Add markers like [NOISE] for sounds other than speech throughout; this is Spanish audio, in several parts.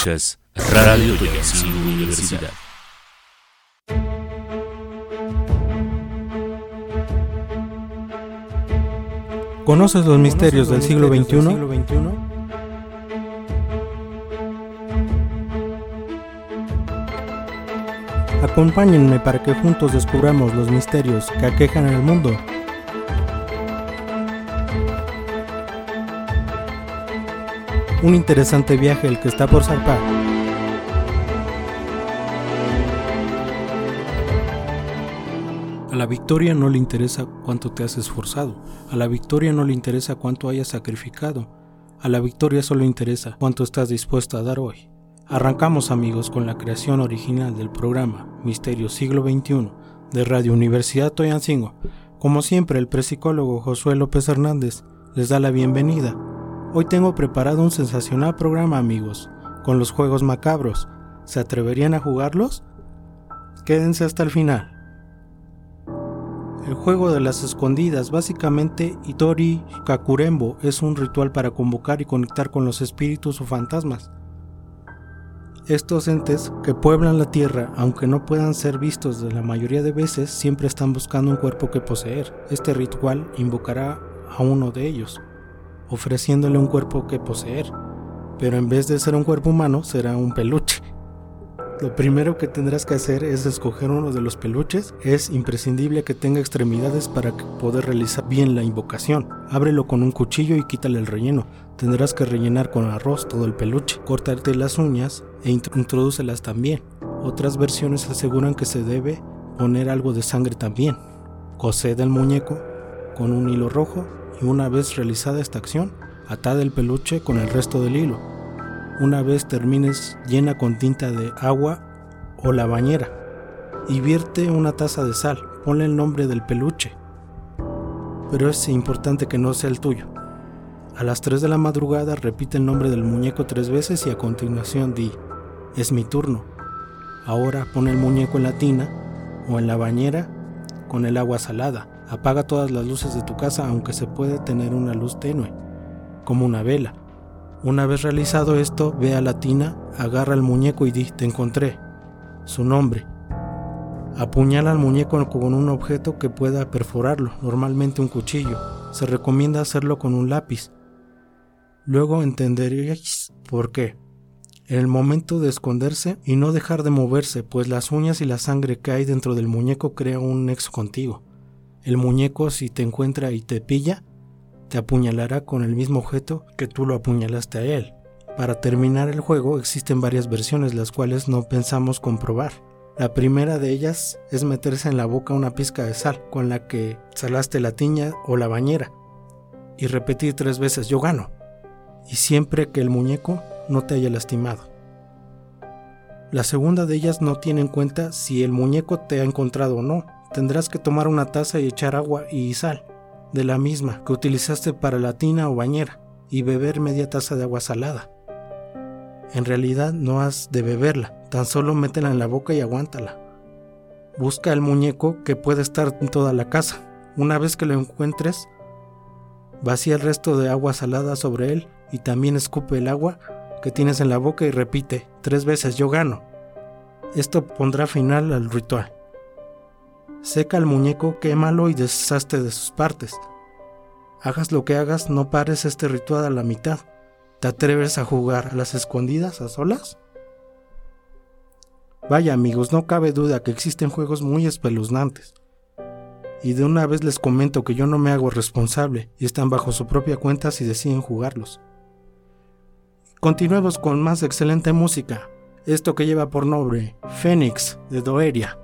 Escuchas Radio Toyancingo Universidad. ¿Conoces los misterios del siglo XXI? Acompáñenme para que juntos descubramos los misterios que aquejan al mundo. Un interesante viaje el que está por zarpar. A la victoria no le interesa cuánto te has esforzado, a la victoria no le interesa cuánto hayas sacrificado, a la victoria solo interesa cuánto estás dispuesto a dar hoy. Arrancamos amigos con la creación original del programa Misterio Siglo XXI de Radio Universidad Toyancingo. Como siempre, el psicólogo Josué López Hernández les da la bienvenida. Hoy tengo preparado un sensacional programa amigos, con los juegos macabros. ¿Se atreverían a jugarlos? Quédense hasta el final. El juego de las escondidas, básicamente Itori Kakurembo, es un ritual para convocar y conectar con los espíritus o fantasmas. Estos entes que pueblan la tierra, aunque no puedan ser vistos de la mayoría de veces, siempre están buscando un cuerpo que poseer. Este ritual invocará a uno de ellos, ofreciéndole un cuerpo que poseer, pero en vez de ser un cuerpo humano, será un peluche. Lo primero que tendrás que hacer es escoger uno de los peluches. Es imprescindible que tenga extremidades para poder realizar bien la invocación. Ábrelo con un cuchillo y quítale el relleno. Tendrás que rellenar con arroz todo el peluche, cortarte las uñas e introdúcelas también. Otras versiones aseguran que se debe poner algo de sangre también. Cosed el muñeco con un hilo rojo y una vez realizada esta acción, atad el peluche con el resto del hilo una vez termines llena con tinta de agua o la bañera y vierte una taza de sal. Ponle el nombre del peluche, pero es importante que no sea el tuyo. A las 3 de la madrugada repite el nombre del muñeco tres veces y a continuación di, es mi turno. Ahora pon el muñeco en la tina o en la bañera con el agua salada. Apaga todas las luces de tu casa aunque se puede tener una luz tenue, como una vela. Una vez realizado esto, ve a la tina, agarra el muñeco y di, te encontré. Su nombre. Apuñala al muñeco con un objeto que pueda perforarlo, normalmente un cuchillo. Se recomienda hacerlo con un lápiz. Luego entenderéis por qué. En el momento de esconderse y no dejar de moverse, pues las uñas y la sangre que hay dentro del muñeco crea un nexo contigo. El muñeco si te encuentra y te pilla, te apuñalará con el mismo objeto que tú lo apuñalaste a él. Para terminar el juego existen varias versiones las cuales no pensamos comprobar. La primera de ellas es meterse en la boca una pizca de sal con la que salaste la tiña o la bañera y repetir tres veces yo gano y siempre que el muñeco no te haya lastimado. La segunda de ellas no tiene en cuenta si el muñeco te ha encontrado o no. Tendrás que tomar una taza y echar agua y sal de la misma que utilizaste para la tina o bañera y beber media taza de agua salada. En realidad no has de beberla, tan solo métela en la boca y aguántala. Busca el muñeco que puede estar en toda la casa. Una vez que lo encuentres, vacía el resto de agua salada sobre él y también escupe el agua que tienes en la boca y repite tres veces yo gano. Esto pondrá final al ritual. Seca el muñeco, quémalo y deshazte de sus partes. Hagas lo que hagas, no pares este ritual a la mitad. ¿Te atreves a jugar a las escondidas a solas? Vaya amigos, no cabe duda que existen juegos muy espeluznantes. Y de una vez les comento que yo no me hago responsable y están bajo su propia cuenta si deciden jugarlos. Continuemos con más excelente música. Esto que lleva por nombre Fénix de Doeria.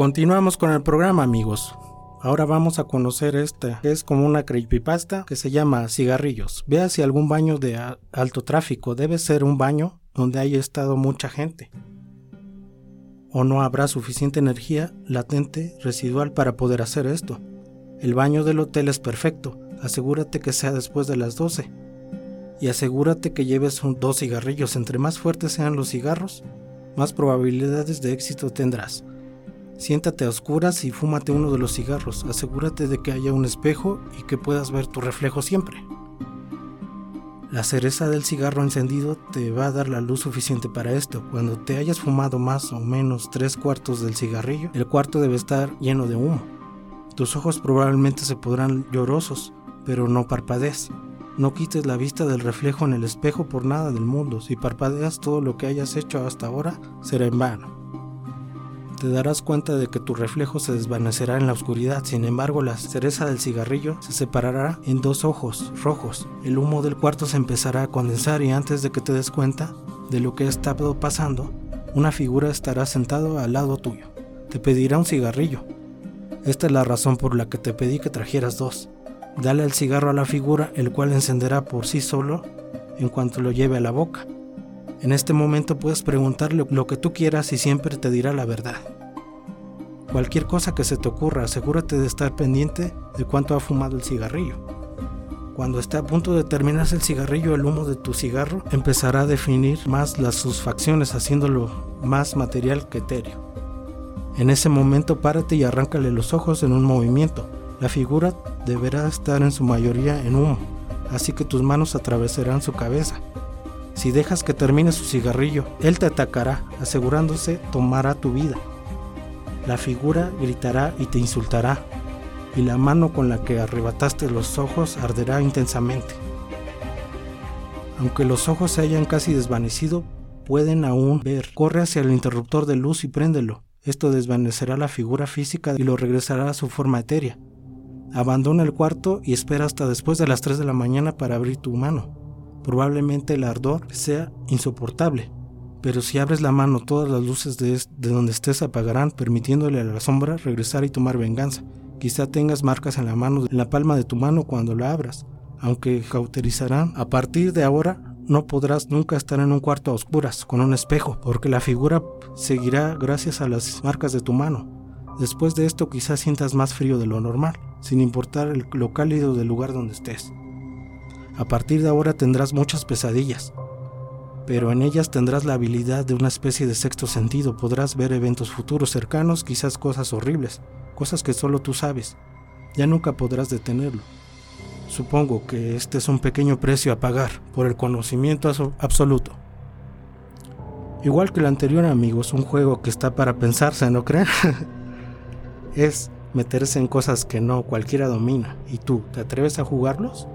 Continuamos con el programa, amigos. Ahora vamos a conocer esta, que es como una creepypasta que se llama Cigarrillos. Vea si algún baño de alto tráfico debe ser un baño donde haya estado mucha gente. O no habrá suficiente energía latente residual para poder hacer esto. El baño del hotel es perfecto. Asegúrate que sea después de las 12. Y asegúrate que lleves un- dos cigarrillos. Entre más fuertes sean los cigarros, más probabilidades de éxito tendrás. Siéntate a oscuras y fúmate uno de los cigarros. Asegúrate de que haya un espejo y que puedas ver tu reflejo siempre. La cereza del cigarro encendido te va a dar la luz suficiente para esto. Cuando te hayas fumado más o menos tres cuartos del cigarrillo, el cuarto debe estar lleno de humo. Tus ojos probablemente se podrán llorosos, pero no parpadees. No quites la vista del reflejo en el espejo por nada del mundo. Si parpadeas todo lo que hayas hecho hasta ahora será en vano. Te darás cuenta de que tu reflejo se desvanecerá en la oscuridad. Sin embargo, la cereza del cigarrillo se separará en dos ojos rojos. El humo del cuarto se empezará a condensar y antes de que te des cuenta de lo que está pasando, una figura estará sentado al lado tuyo. Te pedirá un cigarrillo. Esta es la razón por la que te pedí que trajeras dos. Dale el cigarro a la figura, el cual encenderá por sí solo en cuanto lo lleve a la boca. En este momento puedes preguntarle lo que tú quieras y siempre te dirá la verdad. Cualquier cosa que se te ocurra, asegúrate de estar pendiente de cuánto ha fumado el cigarrillo. Cuando esté a punto de terminarse el cigarrillo, el humo de tu cigarro empezará a definir más las sus facciones, haciéndolo más material que etéreo. En ese momento párate y arráncale los ojos en un movimiento. La figura deberá estar en su mayoría en humo, así que tus manos atravesarán su cabeza. Si dejas que termine su cigarrillo, él te atacará, asegurándose tomará tu vida. La figura gritará y te insultará, y la mano con la que arrebataste los ojos arderá intensamente. Aunque los ojos se hayan casi desvanecido, pueden aún ver. Corre hacia el interruptor de luz y préndelo. Esto desvanecerá la figura física y lo regresará a su forma etérea. Abandona el cuarto y espera hasta después de las 3 de la mañana para abrir tu mano. Probablemente el ardor sea insoportable, pero si abres la mano todas las luces de, donde estés apagarán, permitiéndole a la sombra regresar y tomar venganza. Quizá tengas marcas en la mano, en la palma de tu mano cuando la abras, aunque cauterizarán. A partir de ahora no podrás nunca estar en un cuarto a oscuras con un espejo, porque la figura seguirá gracias a las marcas de tu mano. Después de esto quizás sientas más frío de lo normal, sin importar lo cálido del lugar donde estés. A partir de ahora tendrás muchas pesadillas, pero en ellas tendrás la habilidad de una especie de sexto sentido. Podrás ver eventos futuros cercanos, quizás cosas horribles, cosas que solo tú sabes. Ya nunca podrás detenerlo. Supongo que este es un pequeño precio a pagar por el conocimiento absoluto. Igual que el anterior, amigos, un juego que está para pensarse, ¿no creen? [LAUGHS] es meterse en cosas que no cualquiera domina. ¿Y tú, te atreves a jugarlos?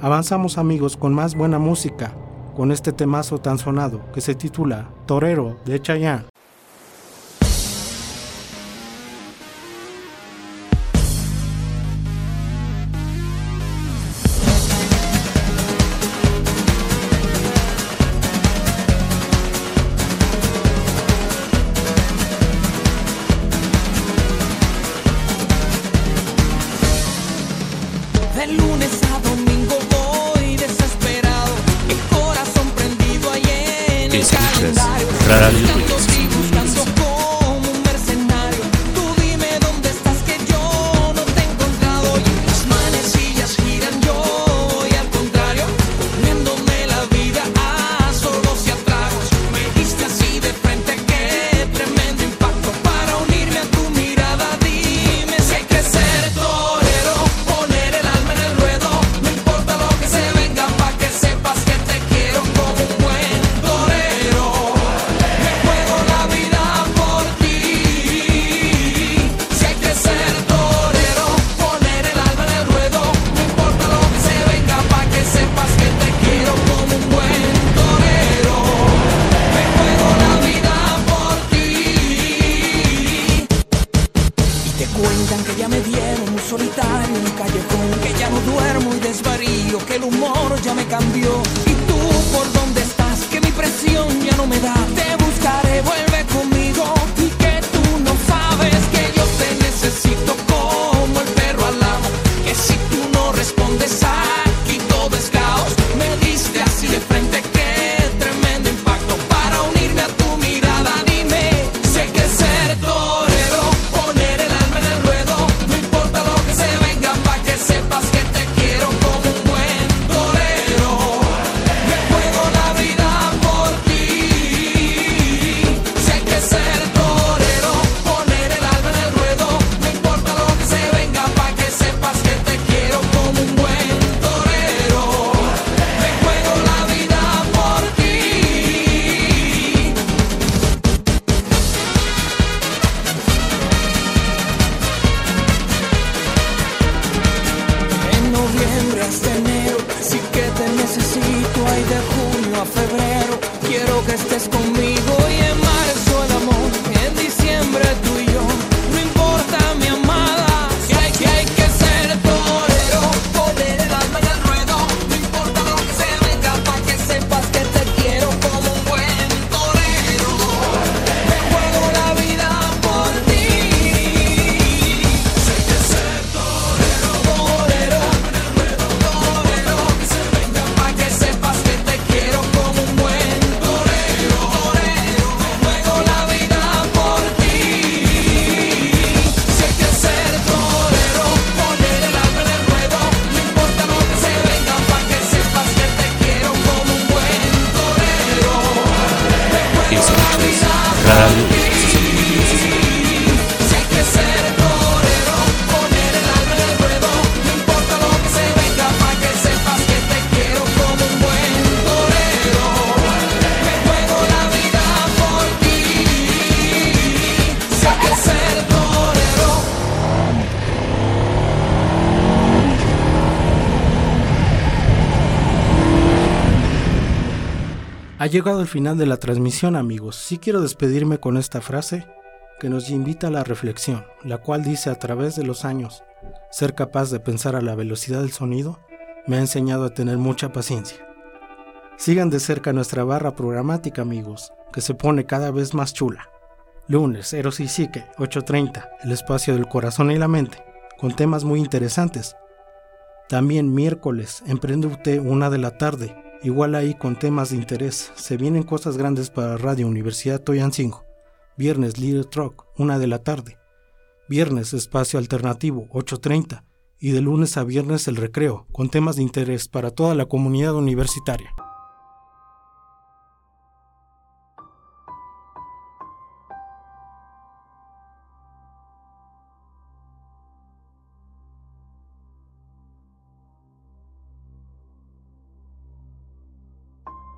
Avanzamos amigos con más buena música, con este temazo tan sonado que se titula Torero de Chayanne. Llegado el final de la transmisión amigos. Sí quiero despedirme con esta frase que nos invita a la reflexión, la cual dice a través de los años, ser capaz de pensar a la velocidad del sonido me ha enseñado a tener mucha paciencia. Sigan de cerca nuestra barra programática amigos, que se pone cada vez más chula. Lunes, Eros y Psique, 8.30, el espacio del corazón y la mente, con temas muy interesantes. También miércoles, Emprende usted una de la tarde, igual ahí con temas de interés. Se vienen cosas grandes para Radio Universidad Toyancingo. Viernes, Little Truck, una de la tarde. Viernes, espacio alternativo, 8.30. Y de lunes a viernes el recreo, con temas de interés para toda la comunidad universitaria.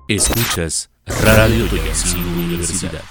Escuchas Radio Toyancingo Universidad.